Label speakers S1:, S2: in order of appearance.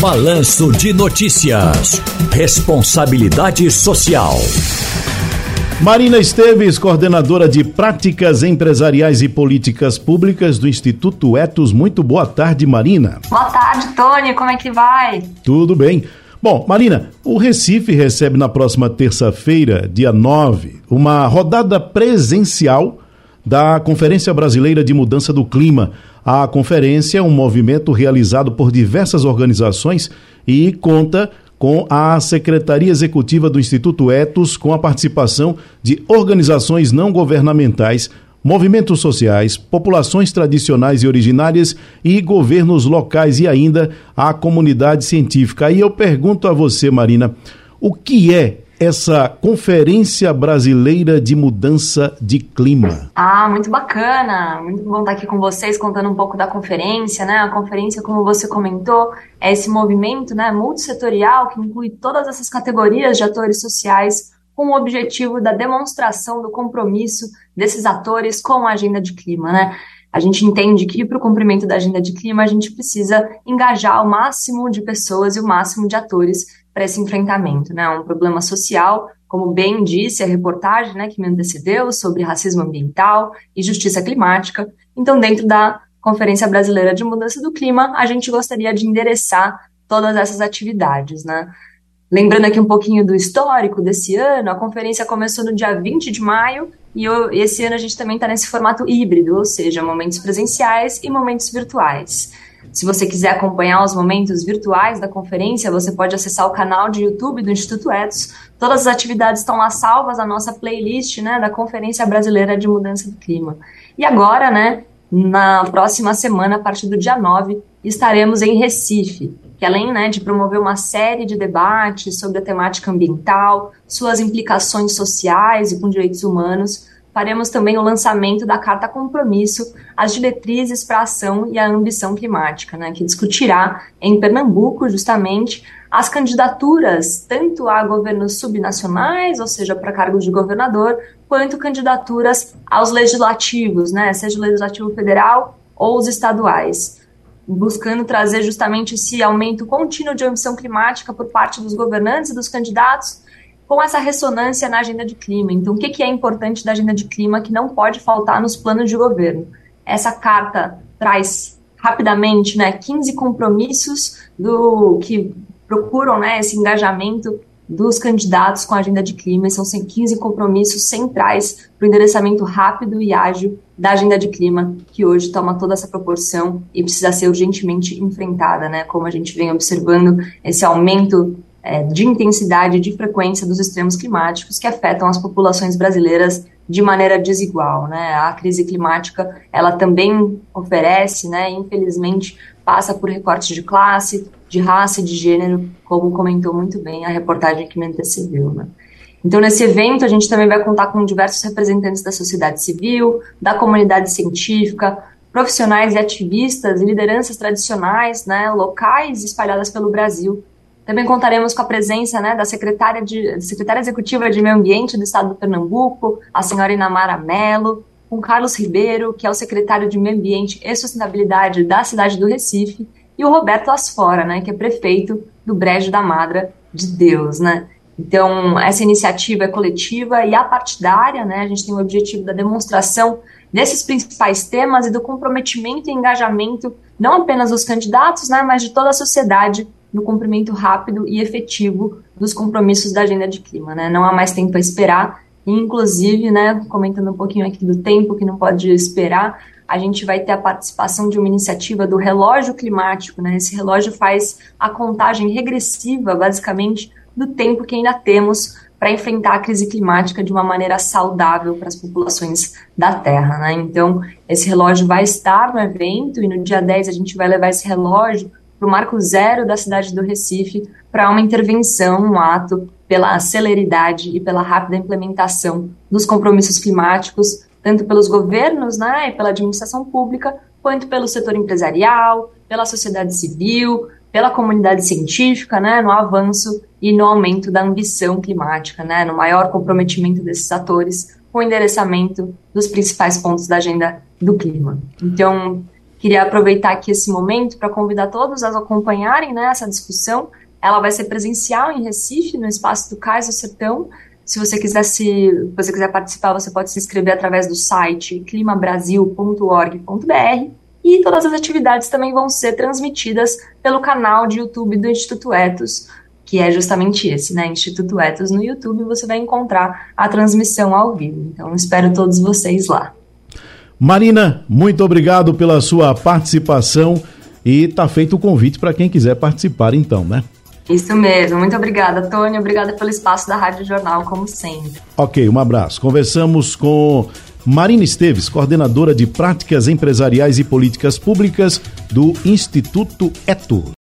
S1: Balanço de Notícias. Responsabilidade Social.
S2: Marina Esteves, coordenadora de Práticas Empresariais e Políticas Públicas do Instituto Etos. Muito boa tarde, Marina.
S3: Boa tarde, Tony. Como é que vai?
S2: Tudo bem. Bom, Marina, o Recife recebe na próxima terça-feira, dia 9, uma rodada presencial da Conferência Brasileira de Mudança do Clima. A conferência é um movimento realizado por diversas organizações e conta com a Secretaria Executiva do Instituto Etos, com a participação de organizações não governamentais, movimentos sociais, populações tradicionais e originárias e governos locais e ainda a comunidade científica. Aí eu pergunto a você, Marina, o que é essa Conferência Brasileira de Mudança de Clima.
S3: Ah, muito bacana. Muito bom estar aqui com vocês contando um pouco da conferência, né? A conferência, como você comentou, é esse movimento, né, multissetorial que inclui todas essas categorias de atores sociais com o objetivo da demonstração do compromisso desses atores com a agenda de clima, né? A gente entende que para o cumprimento da agenda de clima a gente precisa engajar o máximo de pessoas e o máximo de atores para esse enfrentamento, né? Um problema social, como bem disse a reportagem, né, que me antecedeu sobre racismo ambiental e justiça climática. Então, dentro da Conferência Brasileira de Mudança do Clima, a gente gostaria de endereçar todas essas atividades, né? Lembrando aqui um pouquinho do histórico desse ano, a conferência começou no dia 20 de maio e esse ano a gente também está nesse formato híbrido, ou seja, momentos presenciais e momentos virtuais. Se você quiser acompanhar os momentos virtuais da conferência, você pode acessar o canal de YouTube do Instituto Etos. Todas as atividades estão lá salvas na nossa playlist, né, da Conferência Brasileira de Mudança do Clima. E agora, né, na próxima semana, a partir do dia 9, estaremos em Recife, que além né, de promover uma série de debates sobre a temática ambiental, suas implicações sociais e com direitos humanos, faremos também o lançamento da Carta Compromisso, as diretrizes para a ação e a ambição climática, né, que discutirá em Pernambuco, justamente, as candidaturas tanto a governos subnacionais, ou seja, para cargos de governador, quanto candidaturas aos legislativos, né, seja o legislativo federal ou os estaduais, buscando trazer justamente esse aumento contínuo de ambição climática por parte dos governantes e dos candidatos, com essa ressonância na agenda de clima. Então, o que, que é importante da agenda de clima que não pode faltar nos planos de governo? Essa carta traz rapidamente né, 15 compromissos do que procuram né, esse engajamento dos candidatos com a agenda de clima, são 15 compromissos centrais para o endereçamento rápido e ágil da agenda de clima, que hoje toma toda essa proporção e precisa ser urgentemente enfrentada, né? Como a gente vem observando esse aumento é, de intensidade e de frequência dos extremos climáticos que afetam as populações brasileiras de maneira desigual, né? A crise climática, ela também oferece, né, infelizmente, passa por recortes de classe, de raça e de gênero, como comentou muito bem a reportagem que me antecedeu, né? Então, nesse evento, a gente também vai contar com diversos representantes da sociedade civil, da comunidade científica, profissionais e ativistas e lideranças tradicionais, né, locais espalhadas pelo Brasil, também contaremos com a presença né, da secretária, de, secretária executiva de Meio Ambiente do Estado do Pernambuco, a senhora Inamara Mello, com Carlos Ribeiro, que é o secretário de Meio Ambiente e Sustentabilidade da cidade do Recife, e o Roberto Asfora, né, que é prefeito do Brejo da Madra de Deus, né? Então, essa iniciativa é coletiva e apartidária, né? A gente tem o objetivo da demonstração desses principais temas e do comprometimento e engajamento não apenas dos candidatos, né, mas de toda a sociedade no cumprimento rápido e efetivo dos compromissos da agenda de clima. Né? Não há mais tempo a esperar, e, inclusive, né, comentando um pouquinho aqui do tempo que não pode esperar, a gente vai ter a participação de uma iniciativa do relógio climático. Né? Esse relógio faz a contagem regressiva, basicamente, do tempo que ainda temos para enfrentar a crise climática de uma maneira saudável para as populações da Terra. Né? Então, esse relógio vai estar no evento e no dia 10 a gente vai levar esse relógio para o marco zero da cidade do Recife para uma intervenção, um ato pela celeridade e pela rápida implementação dos compromissos climáticos, tanto pelos governos né, e pela administração pública, quanto pelo setor empresarial, pela sociedade civil, pela comunidade científica, né, no avanço e no aumento da ambição climática, né, no maior comprometimento desses atores com o endereçamento dos principais pontos da agenda do clima. Então, Queria aproveitar aqui esse momento para convidar todos a acompanharem né, essa discussão. Ela vai ser presencial em Recife, no espaço do Cais do Sertão. Se você quiser se, você quiser participar, você pode se inscrever através do site climabrasil.org.br e todas as atividades também vão ser transmitidas pelo canal de YouTube do Instituto Etos, que é justamente esse, né? Instituto Etos no YouTube, você vai encontrar a transmissão ao vivo. Então, espero todos vocês lá.
S2: Marina, muito obrigado pela sua participação e está feito o convite para quem quiser participar então, né?
S3: Isso mesmo. Muito obrigada, Tony. Obrigada pelo espaço da Rádio Jornal, como sempre.
S2: Ok, um abraço. Conversamos com Marina Esteves, coordenadora de práticas empresariais e políticas públicas do Instituto Eto.